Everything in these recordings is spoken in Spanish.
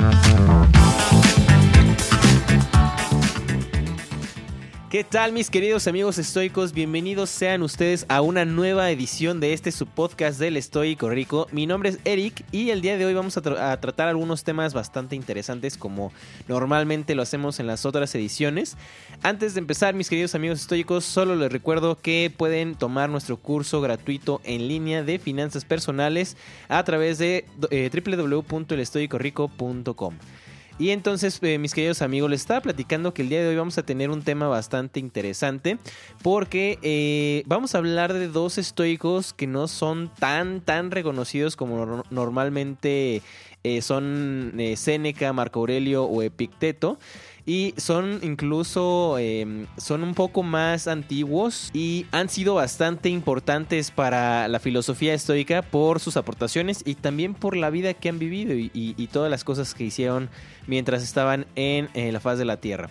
Bye. ¿Qué tal mis queridos amigos estoicos? Bienvenidos sean ustedes a una nueva edición de este subpodcast del Estoico Rico. Mi nombre es Eric y el día de hoy vamos a, a, tratar algunos temas bastante interesantes como normalmente lo hacemos en las otras ediciones. Antes de empezar mis queridos amigos estoicos, solo les recuerdo que pueden tomar nuestro curso gratuito en línea de finanzas personales a través de eh, www.elestoicorico.com. Y entonces, eh, mis queridos amigos, les estaba platicando que el día de hoy vamos a tener un tema bastante interesante porque eh, vamos a hablar de dos estoicos que no son tan, tan reconocidos como normalmente eh, son Séneca, Marco Aurelio o Epicteto y son incluso em, son un poco más antiguos y han sido bastante importantes para la filosofía estoica por sus aportaciones y también por la vida que han vivido y, todas las cosas que hicieron mientras estaban en, la faz de la tierra.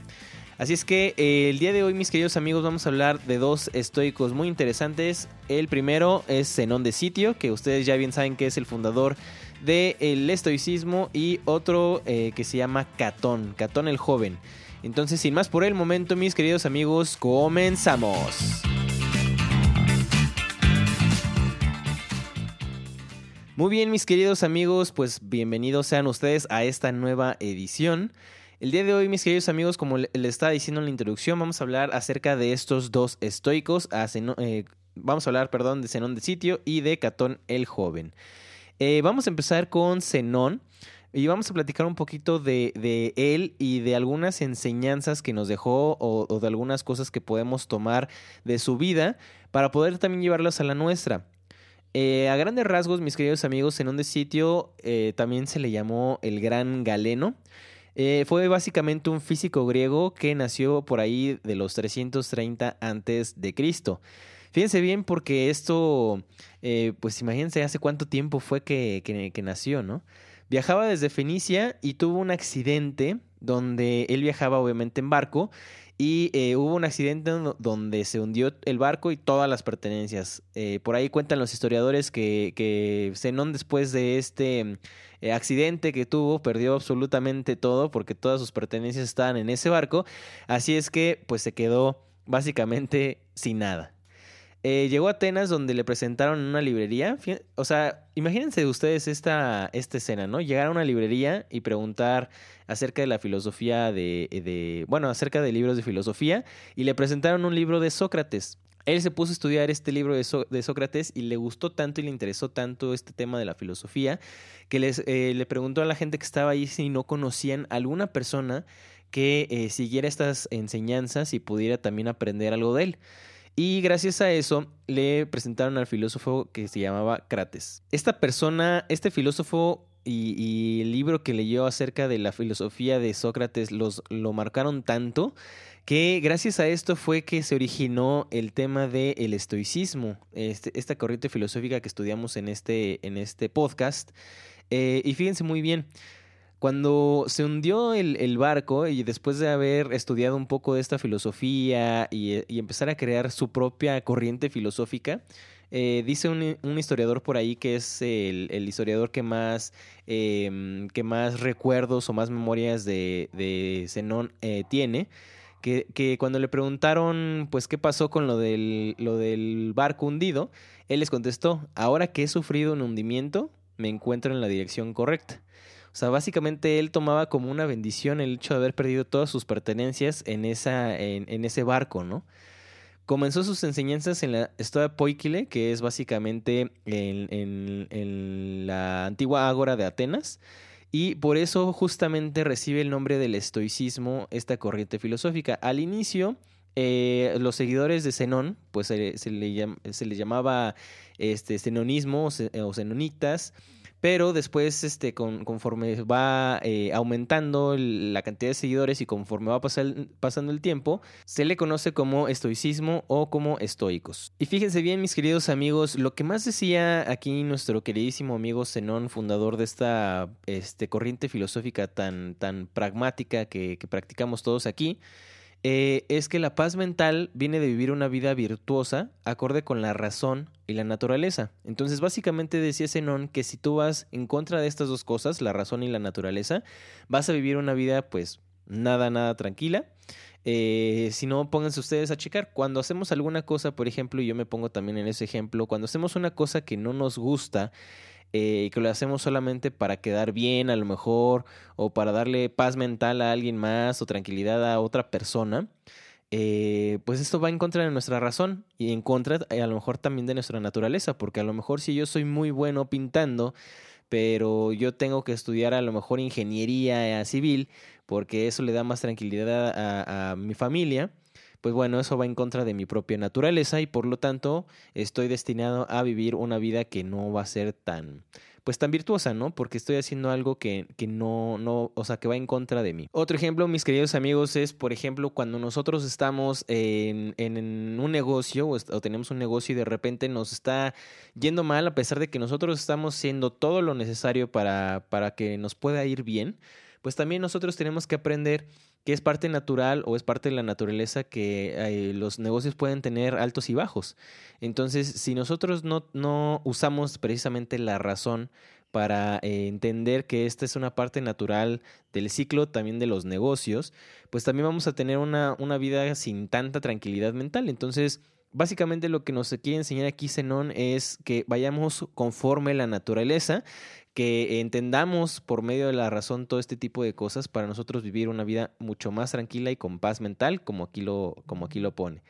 Así es que eh, el día de hoy, mis queridos amigos, vamos a hablar de dos estoicos muy interesantes. El primero es Zenón de Sitio, que ustedes ya bien saben que es el fundador del estoicismo y otro eh, que se llama Catón, Catón el joven. Entonces, sin más por el momento, mis queridos amigos, comenzamos. Muy bien, mis queridos amigos, pues bienvenidos sean ustedes a esta nueva edición. El día de hoy, mis queridos amigos, como les estaba diciendo en la introducción, vamos a hablar acerca de estos dos estoicos. Eh, vamos a hablar, perdón, de Zenón de Sitio y de Catón el Joven. Eh, vamos a empezar con Zenón y vamos a platicar un poquito de, él y de algunas enseñanzas que nos dejó o, de algunas cosas que podemos tomar de su vida para poder también llevarlas a la nuestra. Eh, a grandes rasgos, mis queridos amigos, Zenón de Sitio eh, también se le llamó el Gran Galeno. fue básicamente un físico griego que nació por ahí de los 330 antes de Cristo. Fíjense bien porque esto, eh, pues imagínense hace cuánto tiempo fue que, que, nació, ¿no? Viajaba desde Fenicia y tuvo un accidente donde él viajaba obviamente en barco y eh, hubo un accidente donde se hundió el barco y todas las pertenencias. Eh, por ahí cuentan los historiadores que, que Zenón después de este accidente que tuvo perdió absolutamente todo porque todas sus pertenencias estaban en ese barco. Así es que pues se quedó básicamente sin nada. Eh, llegó a Atenas donde le presentaron en una librería. O sea, imagínense ustedes esta, esta escena, ¿no? Llegar a una librería y preguntar acerca de la filosofía de, de, bueno, acerca de libros de filosofía y le presentaron un libro de Sócrates. Él se puso a estudiar este libro de, de Sócrates y le gustó tanto y le interesó tanto este tema de la filosofía que les, eh, le preguntó a la gente que estaba ahí si no conocían alguna persona que eh, siguiera estas enseñanzas y pudiera también aprender algo de él. Y gracias a eso le presentaron al filósofo que se llamaba Crates. Esta persona, este filósofo y, el libro que leyó acerca de la filosofía de Sócrates los, lo marcaron tanto que gracias a esto fue que se originó el tema del estoicismo, este, esta corriente filosófica que estudiamos en este, en este podcast. Eh, y fíjense muy bien, cuando se hundió el, barco y después de haber estudiado un poco de esta filosofía y, empezar a crear su propia corriente filosófica, eh, dice un, historiador por ahí que es el, historiador que más, em, que más recuerdos o más memorias de, Zenón eh, tiene. Que, cuando le preguntaron pues qué pasó con lo lo del barco hundido, él les contestó, ahora que he sufrido un hundimiento, me encuentro en la dirección correcta. O sea, básicamente él tomaba como una bendición el hecho de haber perdido todas sus pertenencias en, esa, en, ese barco, ¿no? Comenzó sus enseñanzas en la Stoa Poikile, que es básicamente en, la antigua ágora de Atenas, y por eso justamente recibe el nombre del estoicismo, esta corriente filosófica. Al inicio, eh, los seguidores de Zenón, pues se, le, se le llamaba este, zenonismo o zenonitas, pero después, este, conforme va eh, aumentando la cantidad de seguidores y conforme va pasando el tiempo, se le conoce como estoicismo o como estoicos. Y fíjense bien, mis queridos amigos, lo que más decía aquí nuestro queridísimo amigo Zenón, fundador de esta este, corriente filosófica tan, tan pragmática que practicamos todos aquí, eh, es que la paz mental viene de vivir una vida virtuosa, acorde con la razón y la naturaleza. Entonces, básicamente decía Zenón que si tú vas en contra de estas dos cosas, la razón y la naturaleza, vas a vivir una vida pues nada, nada tranquila. Eh, si no, pónganse ustedes a checar. Cuando hacemos alguna cosa, por ejemplo, y yo me pongo también en ese ejemplo, cuando hacemos una cosa que no nos gusta, eh, que lo hacemos solamente para quedar bien a lo mejor, o para darle paz mental a alguien más o tranquilidad a otra persona, eh, pues esto va en contra de nuestra razón y en contra a lo mejor también de nuestra naturaleza, porque a lo mejor si yo soy muy bueno pintando, pero yo tengo que estudiar a lo mejor ingeniería civil, porque eso le da más tranquilidad a mi familia, pues bueno, eso va en contra de mi propia naturaleza y por lo tanto estoy destinado a vivir una vida que no va a ser tan, pues tan virtuosa, ¿no? Porque estoy haciendo algo que, que no, no, o sea, que va en contra de mí. Otro ejemplo, mis queridos amigos, es, por ejemplo, cuando nosotros estamos en, en un negocio o, o, tenemos un negocio y de repente nos está yendo mal a pesar de que nosotros estamos haciendo todo lo necesario para, para que nos pueda ir bien, pues también nosotros tenemos que aprender que es parte natural o es parte de la naturaleza que eh, los negocios pueden tener altos y bajos. Entonces, si nosotros no, no usamos precisamente la razón para eh, entender que esta es una parte natural del ciclo también de los negocios, pues también vamos a tener una, una vida sin tanta tranquilidad mental. Entonces, básicamente lo que nos quiere enseñar aquí Zenón es que vayamos conforme la naturaleza que entendamos por medio de la razón todo este tipo de cosas para nosotros vivir una vida mucho más tranquila y con paz mental, como aquí lo, como aquí lo pone.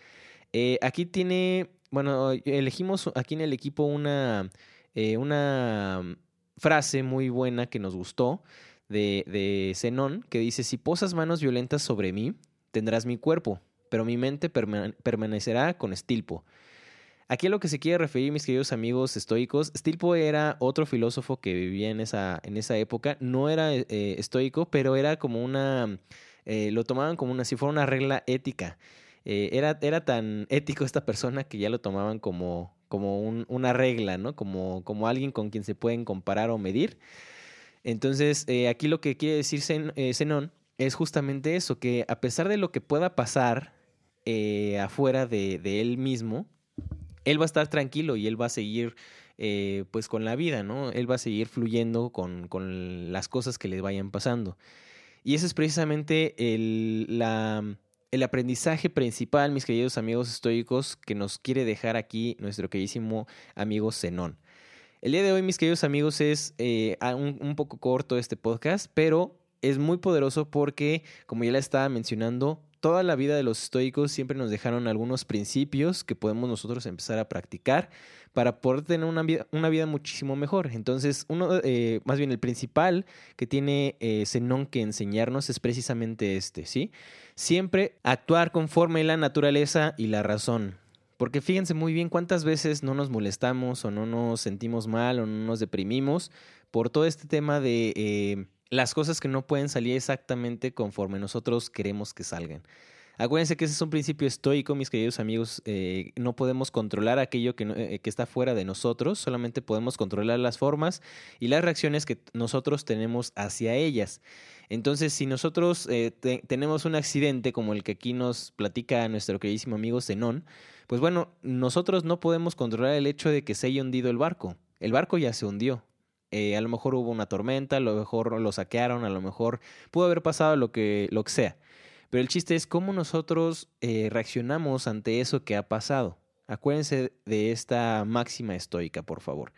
Eh, aquí tiene, bueno, elegimos aquí en el equipo una, eh, una frase muy buena que nos gustó de, de Zenón, que dice, si posas manos violentas sobre mí, tendrás mi cuerpo, pero mi mente permanecerá con estilpo. Aquí a lo que se quiere referir, mis queridos amigos estoicos, Stilpo era otro filósofo que vivía en esa, en esa época. No era eh, estoico, pero era como una. Eh, lo tomaban como una, si fuera una regla ética. Eh, era, era tan ético esta persona que ya lo tomaban como, como un, una regla, ¿no? Como, como alguien con quien se pueden comparar o medir. Entonces, aquí lo que quiere decir Zenón es justamente eso, que a pesar de lo que pueda pasar afuera de él mismo, él va a estar tranquilo y él va a seguir eh, pues con la vida, ¿no? Él va a seguir fluyendo con, con, las cosas que le vayan pasando. Y ese es precisamente el, la, el aprendizaje principal, mis queridos amigos estoicos, que nos quiere dejar aquí nuestro queridísimo amigo Zenón. El día de hoy, mis queridos amigos, es eh, un, un poco corto este podcast, pero es muy poderoso porque, como ya le estaba mencionando, toda la vida de los estoicos siempre nos dejaron algunos principios que podemos nosotros empezar a practicar para poder tener una vida, una vida muchísimo mejor. Entonces, uno, eh, más bien el principal que tiene Zenón que enseñarnos es precisamente este, ¿sí? Siempre actuar conforme la naturaleza y la razón. Porque fíjense muy bien cuántas veces no nos molestamos o no nos sentimos mal o no nos deprimimos por todo este tema de... Eh, las cosas que no pueden salir exactamente conforme nosotros queremos que salgan. Acuérdense que ese es un principio estoico, mis queridos amigos. Eh, no podemos controlar aquello que, eh, que, está fuera de nosotros, solamente podemos controlar las formas y las reacciones que nosotros tenemos hacia ellas. Entonces, si nosotros eh, tenemos un accidente como el que aquí nos platica nuestro queridísimo amigo Zenón, pues bueno, nosotros no podemos controlar el hecho de que se haya hundido el barco. El barco ya se hundió. Eh, a lo mejor hubo una tormenta, a lo mejor lo saquearon, a lo mejor pudo haber pasado lo que, lo que sea. Pero el chiste es cómo nosotros eh, reaccionamos ante eso que ha pasado. Acuérdense de esta máxima estoica, por favor.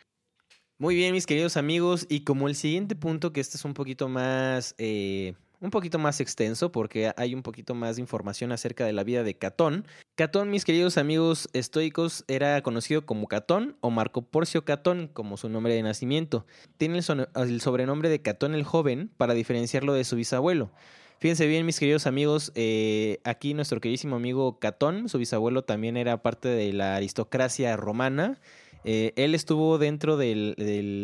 Muy bien, mis queridos amigos, y como el siguiente punto, que este es un poquito más eh, un poquito más extenso porque hay un poquito más de información acerca de la vida de Catón. Catón, mis queridos amigos estoicos, era conocido como Catón o Marco Porcio Catón como su nombre de nacimiento. Tiene el, sobrenombre de Catón el Joven para diferenciarlo de su bisabuelo. Fíjense bien, mis queridos amigos, eh, aquí nuestro queridísimo amigo Catón, su bisabuelo también era parte de la aristocracia romana eh, él estuvo dentro de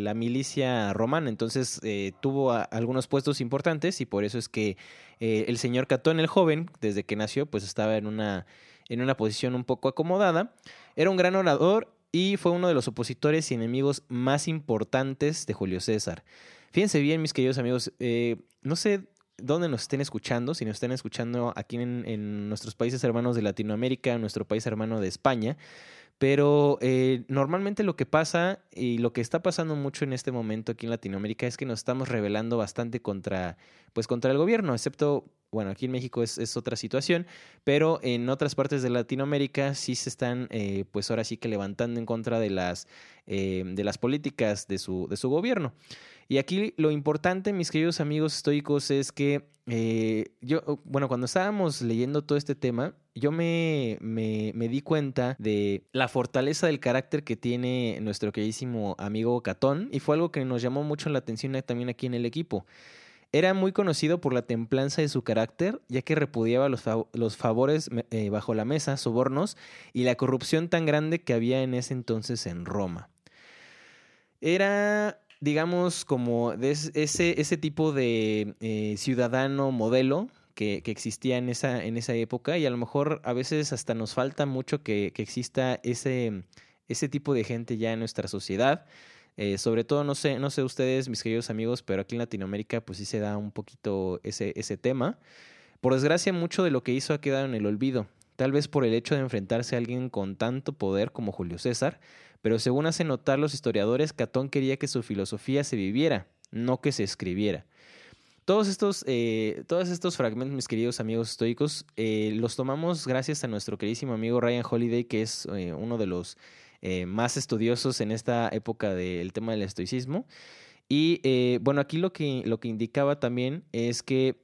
la milicia romana, entonces eh, tuvo algunos puestos importantes y por eso es que eh, el señor Catón el joven, desde que nació, pues estaba en una, en una posición un poco acomodada. Era un gran orador y fue uno de los opositores y enemigos más importantes de Julio César. Fíjense bien, mis queridos amigos, no sé donde nos estén escuchando, si nos estén escuchando aquí en, en nuestros países hermanos de Latinoamérica, nuestro país hermano de España, pero eh, normalmente lo que pasa y lo que está pasando mucho en este momento aquí en Latinoamérica es que nos estamos rebelando bastante contra, pues contra el gobierno, excepto, bueno, aquí en México es, es otra situación, pero en otras partes de Latinoamérica sí se están, eh, pues ahora sí que levantando en contra de las, eh, de las políticas de su, de su gobierno. Y aquí lo importante, mis queridos amigos estoicos, es que eh, yo, bueno, cuando estábamos leyendo todo este tema, yo me, me, me, di cuenta de la fortaleza del carácter que tiene nuestro queridísimo amigo Catón y fue algo que nos llamó mucho la atención también aquí en el equipo. Era muy conocido por la templanza de su carácter, ya que repudiaba los, los favores eh, bajo la mesa, sobornos y la corrupción tan grande que había en ese entonces en Roma. Era digamos, como de ese, ese tipo de eh, ciudadano modelo que, existía en esa, en esa época y a lo mejor a veces hasta nos falta mucho que, que exista ese, ese tipo de gente ya en nuestra sociedad. Eh, sobre todo, no sé, no sé ustedes, mis queridos amigos, pero aquí en Latinoamérica pues sí se da un poquito ese, ese tema. Por desgracia, mucho de lo que hizo ha quedado en el olvido, tal vez por el hecho de enfrentarse a alguien con tanto poder como Julio César, pero según hacen notar los historiadores, Catón quería que su filosofía se viviera, no que se escribiera. Todos estos, eh, todos estos fragmentos, mis queridos amigos estoicos, eh, los tomamos gracias a nuestro queridísimo amigo Ryan Holiday, que es eh, uno de los más estudiosos en esta época del tema del estoicismo. Y bueno, aquí lo que, lo que indicaba también es que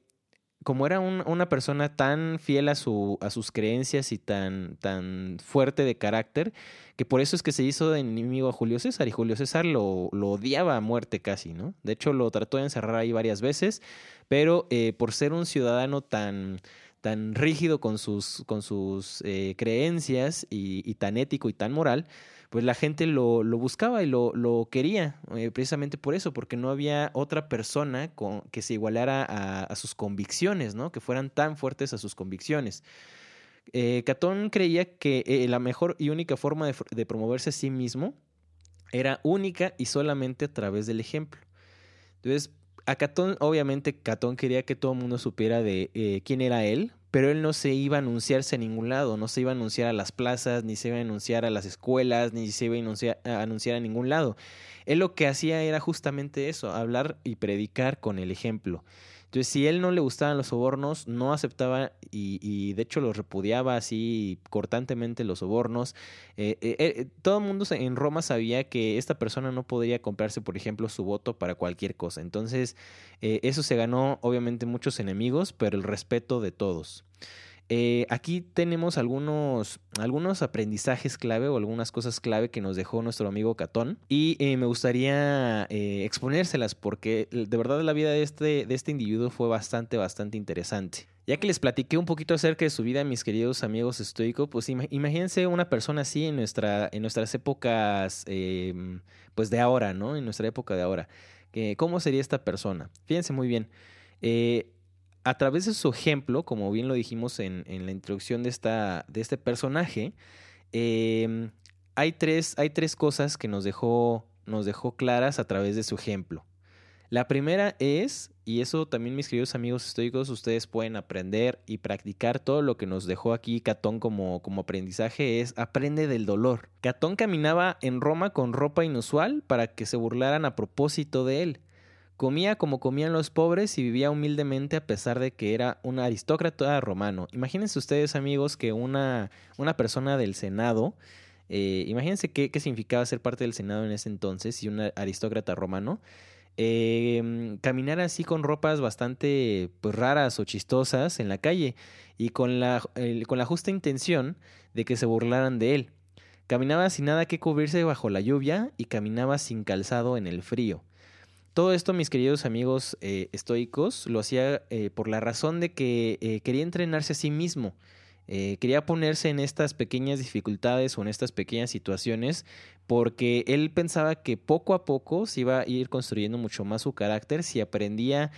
como era una persona tan fiel a, su, a sus creencias y tan, tan fuerte de carácter, que por eso es que se hizo de enemigo a Julio César, y Julio César lo, lo odiaba a muerte casi, ¿no? De hecho, lo trató de encerrar ahí varias veces, pero eh, por ser un ciudadano tan, tan rígido con sus, con sus eh, creencias y, tan ético y tan moral, pues la gente lo, lo buscaba y lo, lo quería, eh, precisamente por eso, porque no había otra persona con, que se igualara a, sus convicciones, ¿no? Que fueran tan fuertes a sus convicciones. Eh, Catón creía que la mejor y única forma de, de promoverse a sí mismo era única y solamente a través del ejemplo. Entonces, a Catón, obviamente, Catón quería que todo el mundo supiera de eh, quién era él, pero él no se iba a anunciarse a ningún lado, no se iba a anunciar a las plazas, ni se iba a anunciar a las escuelas, ni se iba a a, anunciar a ningún lado. Él lo que hacía era justamente eso, hablar y predicar con el ejemplo. Entonces, si él no le gustaban los sobornos, no aceptaba y, de hecho los repudiaba así cortantemente los sobornos. Eh, eh, eh, todo el mundo en Roma sabía que esta persona no podría comprarse, por ejemplo, su voto para cualquier cosa. Entonces, eso se ganó obviamente muchos enemigos, pero el respeto de todos. Eh, aquí tenemos algunos, algunos aprendizajes clave o algunas cosas clave que nos dejó nuestro amigo Catón y eh, me gustaría eh, exponérselas porque de verdad la vida de este, de este individuo fue bastante, bastante interesante. Ya que les platiqué un poquito acerca de su vida, mis queridos amigos estoicos, pues imagínense una persona así en, nuestra, en nuestras épocas, eh, pues de ahora, ¿no? En nuestra época de ahora. ¿Cómo sería esta persona? Fíjense muy bien. Eh, a través de su ejemplo, como bien lo dijimos en, la introducción de, esta, de este personaje, eh, hay, tres, hay tres cosas que nos dejó, nos dejó claras a través de su ejemplo. La primera es, y eso también mis queridos amigos estoicos, ustedes pueden aprender y practicar todo lo que nos dejó aquí Catón como, como aprendizaje, es aprende del dolor. Catón caminaba en Roma con ropa inusual para que se burlaran a propósito de él. Comía como comían los pobres y vivía humildemente a pesar de que era un aristócrata romano. Imagínense ustedes, amigos, que una, una persona del Senado, eh, imagínense qué, qué, significaba ser parte del Senado en ese entonces y un aristócrata romano, eh, caminar así con ropas bastante pues, raras o chistosas en la calle y con la, con la justa intención de que se burlaran de él. Caminaba sin nada que cubrirse bajo la lluvia y caminaba sin calzado en el frío. Todo esto, mis queridos amigos eh, estoicos, lo hacía eh, por la razón de que eh, quería entrenarse a sí mismo. quería ponerse en estas pequeñas dificultades o en estas pequeñas situaciones porque él pensaba que poco a poco se iba a ir construyendo mucho más su carácter si aprendía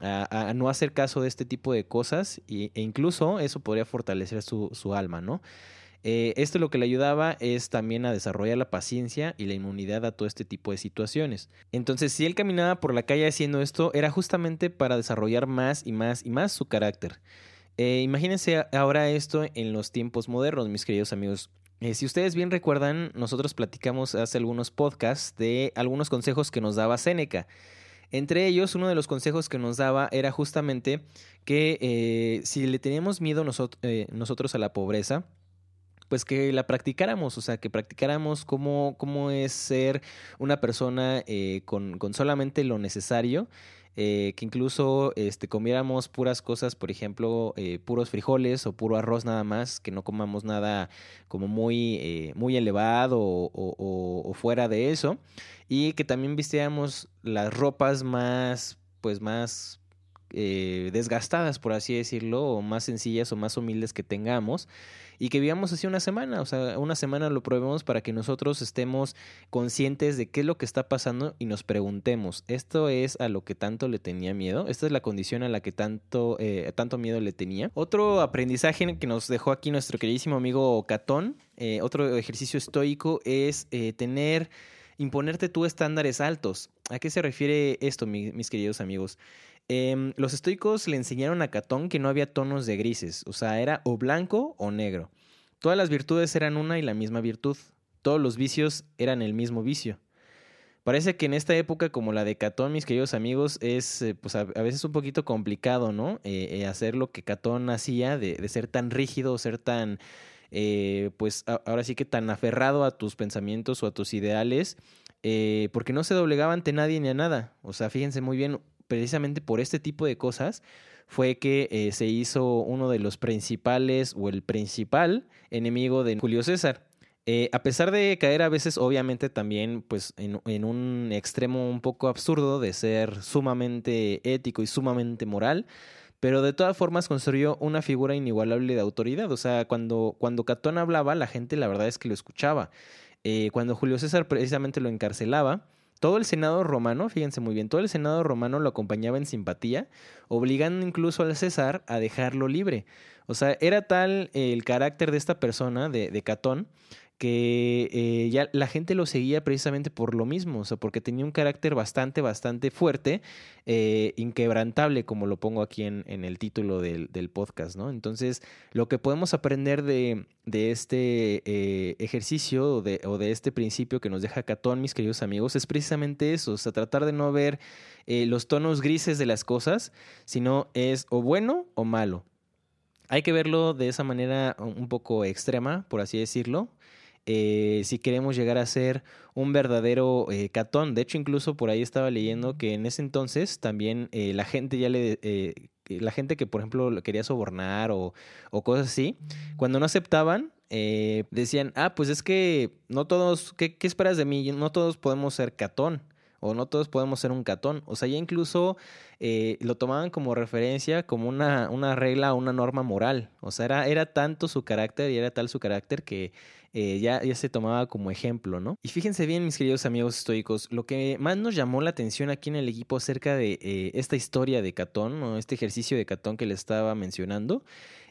a, a, no hacer caso de este tipo de cosas y, e incluso eso podría fortalecer su, su alma, ¿no? Eh, esto lo que le ayudaba es también a desarrollar la paciencia y la inmunidad a todo este tipo de situaciones. Entonces, si él caminaba por la calle haciendo esto, era justamente para desarrollar más y más y más su carácter. Eh, imagínense ahora esto en los tiempos modernos, mis queridos amigos. Eh, si ustedes bien recuerdan, nosotros platicamos hace algunos podcasts de algunos consejos que nos daba Séneca. Entre ellos, uno de los consejos que nos daba era justamente que si le teníamos miedo nosotros a la pobreza, pues que la practicáramos, o sea, que practicáramos cómo, cómo es ser una persona con, con, solamente lo necesario eh, que incluso este, comiéramos puras cosas, por ejemplo, eh, puros frijoles o puro arroz nada más, que no comamos nada como muy, eh, muy elevado o, fuera de eso, y que también vistiéramos las ropas más, pues más desgastadas, por así decirlo, o más sencillas o más humildes que tengamos y que vivamos así una semana, o sea, una semana lo probemos para que nosotros estemos conscientes de qué es lo que está pasando y nos preguntemos, ¿esto es a lo que tanto le tenía miedo? ¿Esta es la condición a la que tanto, eh, tanto miedo le tenía? Otro aprendizaje que nos dejó aquí nuestro queridísimo amigo Catón, eh, otro ejercicio estoico es eh, tener, imponerte tú estándares altos. ¿A qué se refiere esto, mis queridos amigos? Em, los estoicos le enseñaron a Catón que no había tonos de grises, o sea, era o blanco o negro. Todas las virtudes eran una y la misma virtud. Todos los vicios eran el mismo vicio. Parece que en esta época como la de Catón, mis queridos amigos, es eh, pues a, veces un poquito complicado, ¿no? Eh, eh, hacer lo que Catón hacía, de, ser tan rígido, ser tan, pues ahora sí que tan aferrado a tus pensamientos o a tus ideales, porque no se doblegaba ante nadie ni a nada. O sea, fíjense muy bien, precisamente por este tipo de cosas fue que eh, se hizo uno de los principales o el principal enemigo de Julio César. Eh, a pesar de caer a veces, obviamente, también pues, en, un extremo un poco absurdo de ser sumamente ético y sumamente moral, pero de todas formas construyó una figura inigualable de autoridad. O sea, cuando, cuando Catón hablaba, la gente la verdad es que lo escuchaba. Eh, cuando Julio César precisamente lo encarcelaba, todo el Senado romano, fíjense muy bien, todo el Senado romano lo acompañaba en simpatía, obligando incluso al César a dejarlo libre. O sea, era tal el carácter de esta persona, de, de Catón, que eh, ya la gente lo seguía precisamente por lo mismo, o sea, porque tenía un carácter bastante, bastante fuerte, eh, inquebrantable, como lo pongo aquí en, el título del, podcast, ¿no? Entonces, lo que podemos aprender de, de este eh, ejercicio o de, o de, este principio que nos deja Catón, mis queridos amigos, es precisamente eso, o sea, tratar de no ver los tonos grises de las cosas, sino es o bueno o malo. Hay que verlo de esa manera un poco extrema, por así decirlo, eh, si queremos llegar a ser un verdadero eh, catón. De hecho, incluso por ahí estaba leyendo que en ese entonces también eh, la gente ya le... la gente que, por ejemplo, quería sobornar o, o cosas así, cuando no aceptaban, decían, ah, pues es que no todos, ¿qué, ¿qué esperas de mí? No todos podemos ser catón o no todos podemos ser un catón. O sea, ya incluso eh, lo tomaban como referencia, como una, una regla, una norma moral. O sea, era, era tanto su carácter y era tal su carácter que eh, ya, ya se tomaba como ejemplo, ¿no? Y fíjense bien, mis queridos amigos estoicos, lo que más nos llamó la atención aquí en el equipo acerca de eh, esta historia de Catón, o este ejercicio de Catón que le estaba mencionando,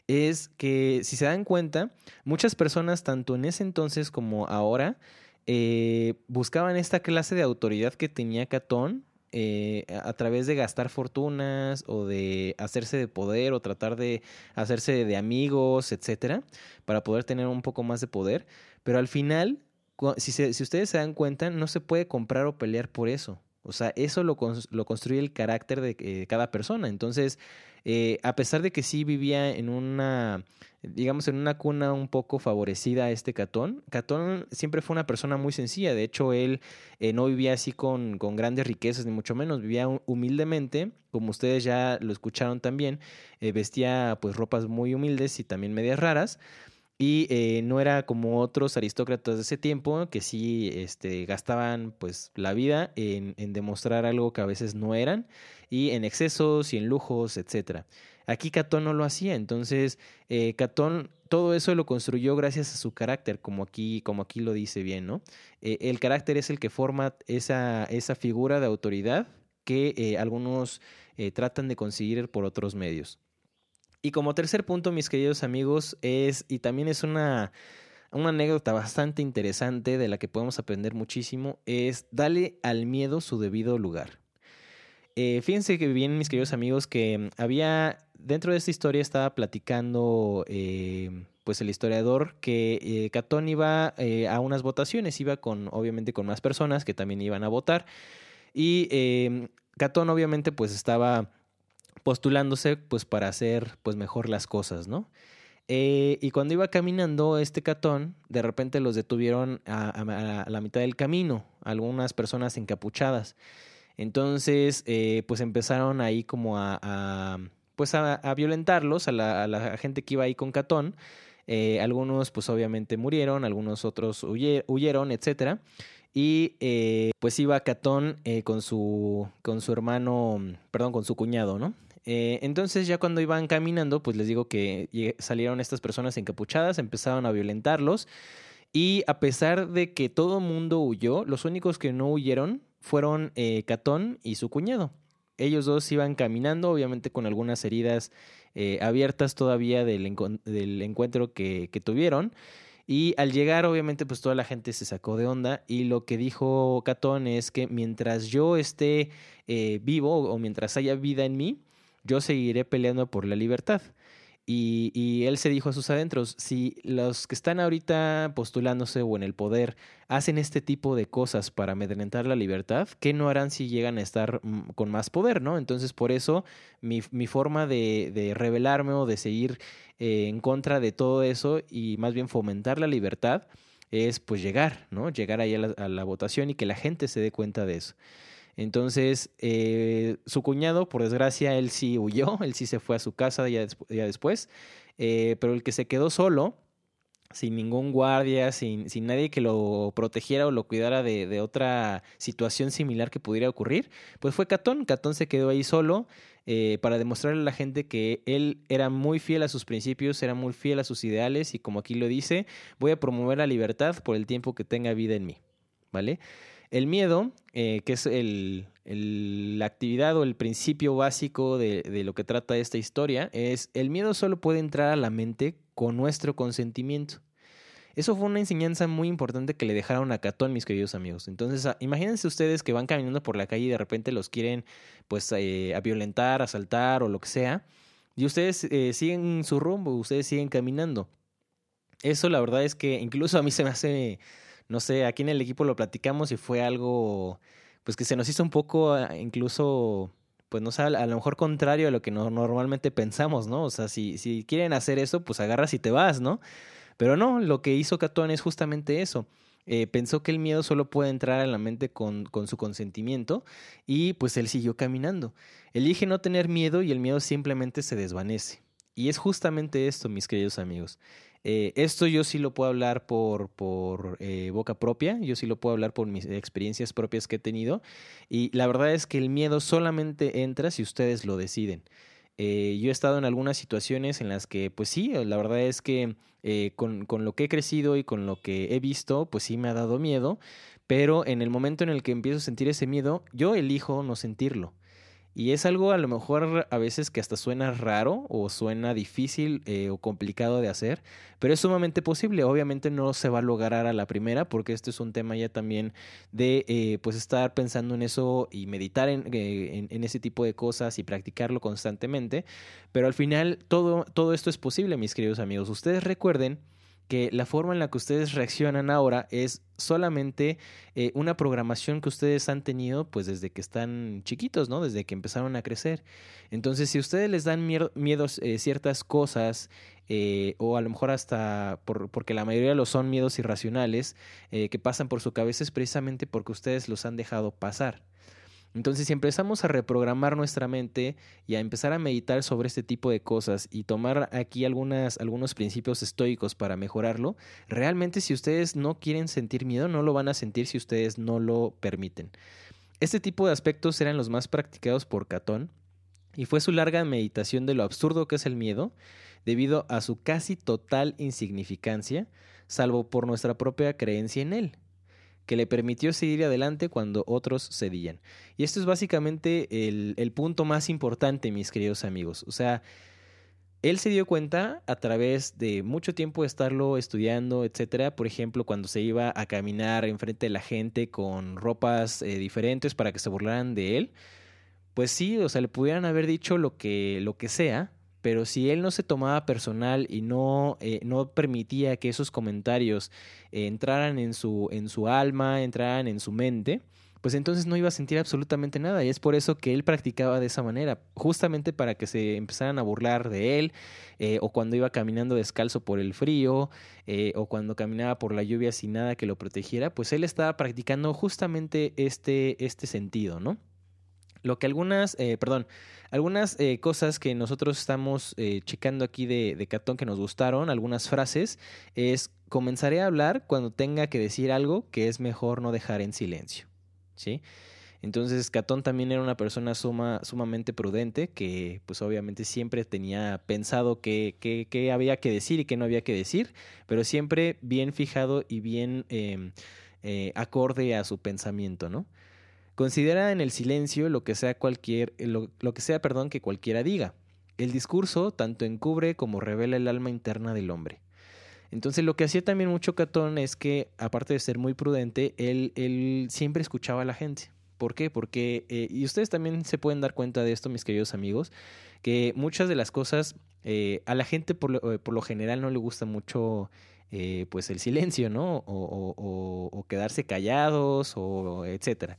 es que si se dan cuenta, muchas personas, tanto en ese entonces como ahora, eh, buscaban esta clase de autoridad que tenía Catón eh, a través de gastar fortunas o de hacerse de poder o tratar de hacerse de amigos, etcétera, para poder tener un poco más de poder. Pero al final, si, si ustedes se dan cuenta, no se puede comprar o pelear por eso. O sea, eso lo, lo construye el carácter de eh, cada persona. Entonces, eh, a pesar de que sí vivía en una, digamos, en una cuna un poco favorecida a este Catón, Catón siempre fue una persona muy sencilla. De hecho, él eh, no vivía así con, con grandes riquezas, ni mucho menos. Vivía humildemente, como ustedes ya lo escucharon también. vestía pues ropas muy humildes y también medias raras. Y eh, no era como otros aristócratas de ese tiempo que sí este, gastaban pues la vida en, demostrar algo que a veces no eran y en excesos y en lujos, etcétera. Aquí Catón no lo hacía, entonces eh, Catón todo eso lo construyó gracias a su carácter, como aquí, como aquí lo dice bien, ¿no? Eh, el carácter es el que forma esa, esa figura de autoridad que algunos tratan de conseguir por otros medios. Y como tercer punto, mis queridos amigos, es, y también es una, una anécdota bastante interesante de la que podemos aprender muchísimo, es dale al miedo su debido lugar. Eh, fíjense que bien, mis queridos amigos, que había, dentro de esta historia estaba platicando, eh, pues el historiador, que eh, Catón iba eh, a unas votaciones, iba con, obviamente, con más personas que también iban a votar. Y Catón, obviamente, pues estaba postulándose, pues para hacer, pues mejor las cosas, ¿no? Eh, y cuando iba caminando este catón, de repente los detuvieron a, la mitad del camino, algunas personas encapuchadas. Entonces, eh, pues empezaron ahí como a, pues a, violentarlos, a la, gente que iba ahí con Catón. Eh, algunos, pues obviamente murieron, algunos otros huye, huyeron, etcétera. Y pues iba Catón con, su, con su hermano, perdón, con su cuñado, ¿no? Eh, entonces ya cuando iban caminando, pues les digo que salieron estas personas encapuchadas, empezaron a violentarlos. Y a pesar de que todo mundo huyó, los únicos que no huyeron fueron eh, Catón y su cuñado. Ellos dos iban caminando, obviamente con algunas heridas eh, abiertas todavía del, encu del encuentro que, tuvieron. Y al llegar, obviamente, pues toda la gente se sacó de onda. Y lo que dijo Catón es que mientras yo esté vivo o mientras haya vida en mí, yo seguiré peleando por la libertad. Y, y, él se dijo a sus adentros, si los que están ahorita postulándose o en el poder hacen este tipo de cosas para amedrentar la libertad, ¿qué no harán si llegan a estar con más poder, no? Entonces, por eso, mi, mi forma de, de, rebelarme o de seguir eh, en contra de todo eso y más bien fomentar la libertad es pues llegar, ¿no? Llegar ahí a la, a la votación y que la gente se dé cuenta de eso. Entonces, eh, su cuñado, por desgracia, él sí huyó, él sí se fue a su casa ya, ya después, eh, pero el que se quedó solo, sin ningún guardia, sin, sin nadie que lo protegiera o lo cuidara de, de, otra situación similar que pudiera ocurrir, pues fue Catón. Catón se quedó ahí solo eh, para demostrarle a la gente que él era muy fiel a sus principios, era muy fiel a sus ideales y como aquí lo dice, voy a promover la libertad por el tiempo que tenga vida en mí, ¿vale? El miedo, eh, que es el, la actividad o el principio básico de, de, lo que trata esta historia, es el miedo solo puede entrar a la mente con nuestro consentimiento. Eso fue una enseñanza muy importante que le dejaron a Catón, mis queridos amigos. Entonces, a, imagínense ustedes que van caminando por la calle y de repente los quieren, pues, eh, a violentar, asaltar o lo que sea, y ustedes eh, siguen su rumbo, ustedes siguen caminando. Eso, la verdad es que incluso a mí se me hace no sé, aquí en el equipo lo platicamos y fue algo, pues que se nos hizo un poco ah, incluso, pues no sé, a lo mejor contrario a lo que no, normalmente pensamos, ¿no? O sea, si, si quieren hacer eso, pues agarras y te vas, ¿no? Pero no, lo que hizo Catón es justamente eso. Eh, pensó que el miedo solo puede entrar en la mente con, con, su consentimiento y pues él siguió caminando. Elige no tener miedo y el miedo simplemente se desvanece. Y es justamente esto, mis queridos amigos. Eh, esto yo sí lo puedo hablar por, por eh, boca propia, yo sí lo puedo hablar por mis experiencias propias que he tenido. Y la verdad es que el miedo solamente entra si ustedes lo deciden. Eh, yo he estado en algunas situaciones en las que, pues sí, la verdad es que eh, con, con, lo que he crecido y con lo que he visto, pues sí me ha dado miedo, pero en el momento en el que empiezo a sentir ese miedo, yo elijo no sentirlo. Y es algo a lo mejor a veces que hasta suena raro o suena difícil eh, o complicado de hacer, pero es sumamente posible. Obviamente no se va a lograr a la primera porque este es un tema ya también de eh, pues estar pensando en eso y meditar en, eh, en, en, ese tipo de cosas y practicarlo constantemente. Pero al final todo, todo esto es posible, mis queridos amigos. Ustedes recuerden que la forma en la que ustedes reaccionan ahora es solamente eh, una programación que ustedes han tenido pues desde que están chiquitos, ¿no? Desde que empezaron a crecer. Entonces, si ustedes les dan miedo, miedos eh, ciertas cosas eh, o a lo mejor hasta por, porque la mayoría lo son miedos irracionales que pasan por su cabeza es precisamente porque ustedes los han dejado pasar. Entonces, si empezamos a reprogramar nuestra mente y a empezar a meditar sobre este tipo de cosas y tomar aquí algunas, algunos principios estoicos para mejorarlo, realmente si ustedes no quieren sentir miedo, no lo van a sentir si ustedes no lo permiten. Este tipo de aspectos eran los más practicados por Catón y fue su larga meditación de lo absurdo que es el miedo, debido a su casi total insignificancia, salvo por nuestra propia creencia en él que le permitió seguir adelante cuando otros cedían. Y esto es básicamente el, el, punto más importante, mis queridos amigos. O sea, Él se dio cuenta a través de mucho tiempo de estarlo estudiando, etcétera. Por ejemplo, cuando se iba a caminar enfrente de la gente con ropas eh, diferentes para que se burlaran de él. Pues sí, o sea, le pudieran haber dicho lo que, lo que sea, pero si él no se tomaba personal y no, eh, no permitía que esos comentarios eh, entraran en su, en su alma, entraran en su mente, pues entonces no iba a sentir absolutamente nada. Y es por eso que él practicaba de esa manera, justamente para que se empezaran a burlar de él, eh, o cuando iba caminando descalzo por el frío, o cuando caminaba por la lluvia sin nada que lo protegiera, pues él estaba practicando justamente este, este sentido, ¿no? Lo que algunas, eh, perdón, algunas eh, cosas que nosotros estamos eh, checando aquí de, Catón que nos gustaron, algunas frases, es comenzaré a hablar cuando tenga que decir algo que es mejor no dejar en silencio. ¿Sí? Entonces Catón también era una persona suma, sumamente prudente que pues obviamente siempre tenía pensado qué había que decir y qué no había que decir, pero siempre bien fijado y bien em, acorde a su pensamiento, ¿no? Considera en el silencio lo que sea cualquier, lo, que sea, perdón, que cualquiera diga. El discurso tanto encubre como revela el alma interna del hombre. Entonces lo que hacía también mucho Catón es que, aparte de ser muy prudente, él, él siempre escuchaba a la gente. ¿Por qué? Porque, eh, y ustedes también se pueden dar cuenta de esto, mis queridos amigos, que muchas de las cosas eh, a la gente por lo, eh, por lo, general no le gusta mucho pues el silencio, ¿no? O, o quedarse callados o etcétera.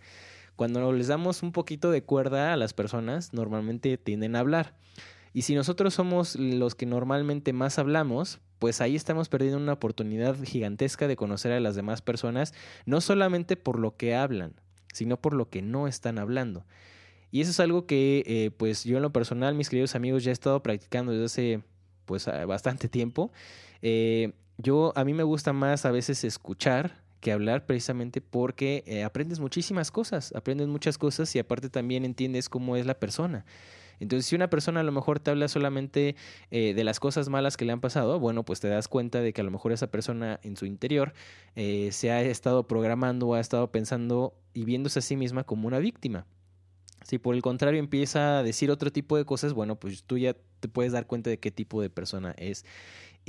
Cuando les damos un poquito de cuerda a las personas, normalmente tienden a hablar. Y si nosotros somos los que normalmente más hablamos, pues ahí estamos perdiendo una oportunidad gigantesca de conocer a las demás personas, no solamente por lo que hablan, sino por lo que no están hablando. Y eso es algo que, eh, pues yo en lo personal, mis queridos amigos, ya he estado practicando desde hace, pues, bastante tiempo. Eh, yo, a mí me gusta más a veces escuchar que hablar precisamente porque eh, aprendes muchísimas cosas, aprendes muchas cosas y aparte también entiendes cómo es la persona. Entonces, si una persona a lo mejor te habla solamente eh, de las cosas malas que le han pasado, bueno, pues te das cuenta de que a lo mejor esa persona en su interior eh, se ha estado programando o ha estado pensando y viéndose a sí misma como una víctima. Si por el contrario empieza a decir otro tipo de cosas, bueno, pues tú ya te puedes dar cuenta de qué tipo de persona es.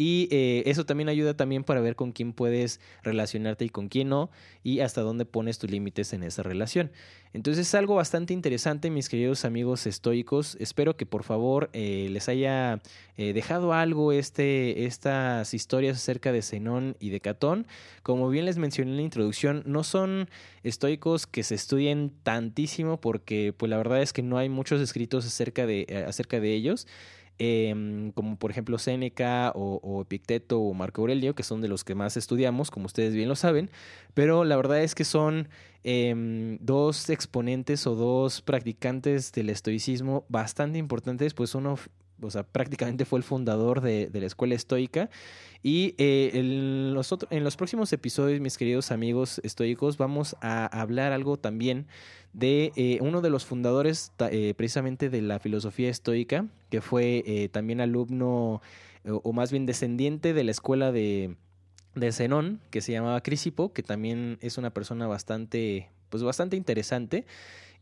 Y eh, eso también ayuda también para ver con quién puedes relacionarte y con quién no, y hasta dónde pones tus límites en esa relación. Entonces es algo bastante interesante, mis queridos amigos estoicos. Espero que por favor eh, les haya eh, dejado algo este, estas historias acerca de Zenón y de Catón. Como bien les mencioné en la introducción, no son estoicos que se estudien tantísimo porque pues la verdad es que no hay muchos escritos acerca de, acerca de ellos. Em, como por ejemplo Séneca o, Epicteto o Marco Aurelio, que son de los que más estudiamos, como ustedes bien lo saben, pero la verdad es que son em, dos exponentes o dos practicantes del estoicismo bastante importantes, pues uno o sea, prácticamente fue el fundador de, la escuela estoica. Y eh, en, los en los próximos episodios, mis queridos amigos estoicos, vamos a hablar algo también de eh, uno de los fundadores eh, precisamente de la filosofía estoica, que fue también alumno o más bien descendiente de la escuela de, de Zenón, que se llamaba Crisipo, que también es una persona bastante, pues bastante interesante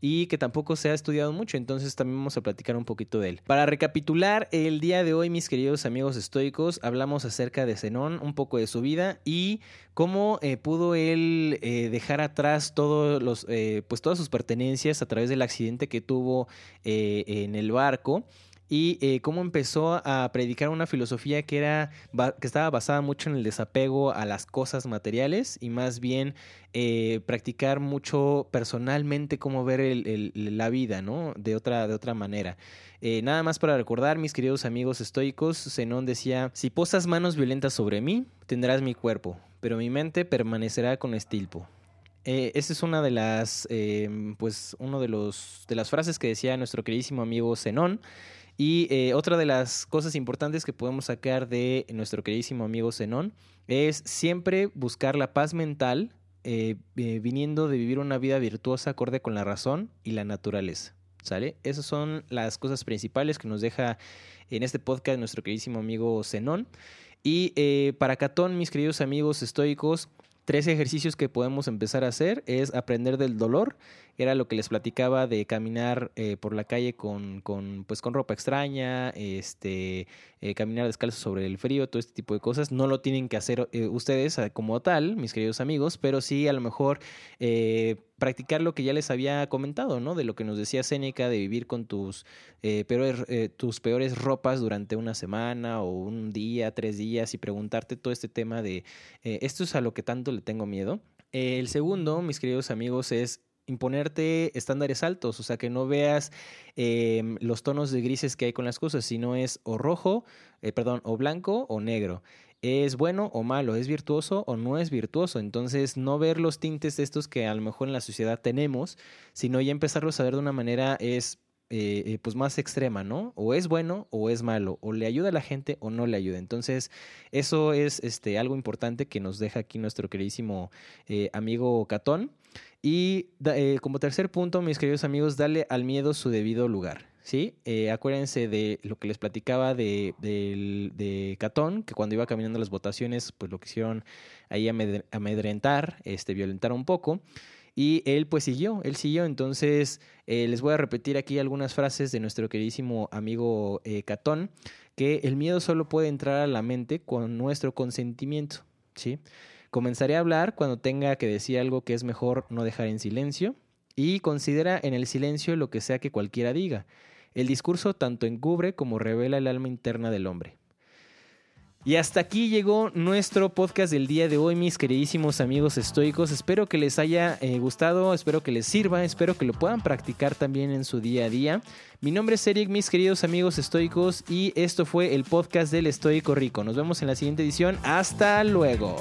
y que tampoco se ha estudiado mucho, entonces también vamos a platicar un poquito de él. Para recapitular, el día de hoy, mis queridos amigos estoicos, hablamos acerca de Zenón, un poco de su vida y cómo eh, pudo él eh, dejar atrás todos los, eh, pues todas sus pertenencias a través del accidente que tuvo en el barco y eh, cómo empezó a predicar una filosofía que era que estaba basada mucho en el desapego a las cosas materiales y más bien eh, practicar mucho personalmente cómo ver la vida, ¿no? De otra, de otra manera. Eh, nada más para recordar, mis queridos amigos estoicos, Zenón decía, si posas manos violentas sobre mí, tendrás mi cuerpo, pero mi mente permanecerá con estilpo. Esa es una de las, pues, uno de los, de las frases que decía nuestro queridísimo amigo Zenón. Y eh, otra de las cosas importantes que podemos sacar de nuestro queridísimo amigo Zenón es siempre buscar la paz mental eh, eh, viniendo de vivir una vida virtuosa acorde con la razón y la naturaleza. ¿Sale? Esas son las cosas principales que nos deja en este podcast nuestro queridísimo amigo Zenón. Y para Catón, mis queridos amigos estoicos, tres ejercicios que podemos empezar a hacer es aprender del dolor, era lo que les platicaba de caminar eh, por la calle con, con, pues, con ropa extraña, este, eh, caminar descalzo sobre el frío, todo este tipo de cosas. No lo tienen que hacer eh, ustedes como tal, mis queridos amigos, pero sí a lo mejor practicar lo que ya les había comentado, ¿no? De lo que nos decía Séneca, de vivir con tus, peores, tus peores ropas durante una semana o un día, tres días y preguntarte todo este tema de esto es a lo que tanto le tengo miedo. el segundo, mis queridos amigos, es imponerte estándares altos, o sea, que no veas em, los tonos de grises que hay con las cosas, sino es o rojo, eh, perdón, o blanco o negro. ¿Es bueno o malo? ¿Es virtuoso o no es virtuoso? Entonces, no ver los tintes estos que a lo mejor en la sociedad tenemos, sino ya empezarlos a ver de una manera es eh, eh, pues más extrema, ¿no? O es bueno o es malo, o le ayuda a la gente o no le ayuda. Entonces, eso es este, algo importante que nos deja aquí nuestro queridísimo amigo Catón. Y eh, como tercer punto, mis queridos amigos, dale al miedo su debido lugar. ¿sí? Eh, acuérdense de lo que les platicaba de, de, Catón, que cuando iba caminando las votaciones, pues lo quisieron ahí amedrentar, este, violentar un poco. Y él pues siguió, él siguió. Entonces eh, les voy a repetir aquí algunas frases de nuestro queridísimo amigo Catón, que el miedo solo puede entrar a la mente con nuestro consentimiento. ¿sí? Comenzaré a hablar cuando tenga que decir algo que es mejor no dejar en silencio y considera en el silencio lo que sea que cualquiera diga. El discurso tanto encubre como revela el alma interna del hombre. Y hasta aquí llegó nuestro podcast del día de hoy, mis queridísimos amigos estoicos. Espero que les haya eh, gustado, espero que les sirva, espero que lo puedan practicar también en su día a día. Mi nombre es Eric, mis queridos amigos estoicos, y esto fue el podcast del Estoico Rico. Nos vemos en la siguiente edición. Hasta luego.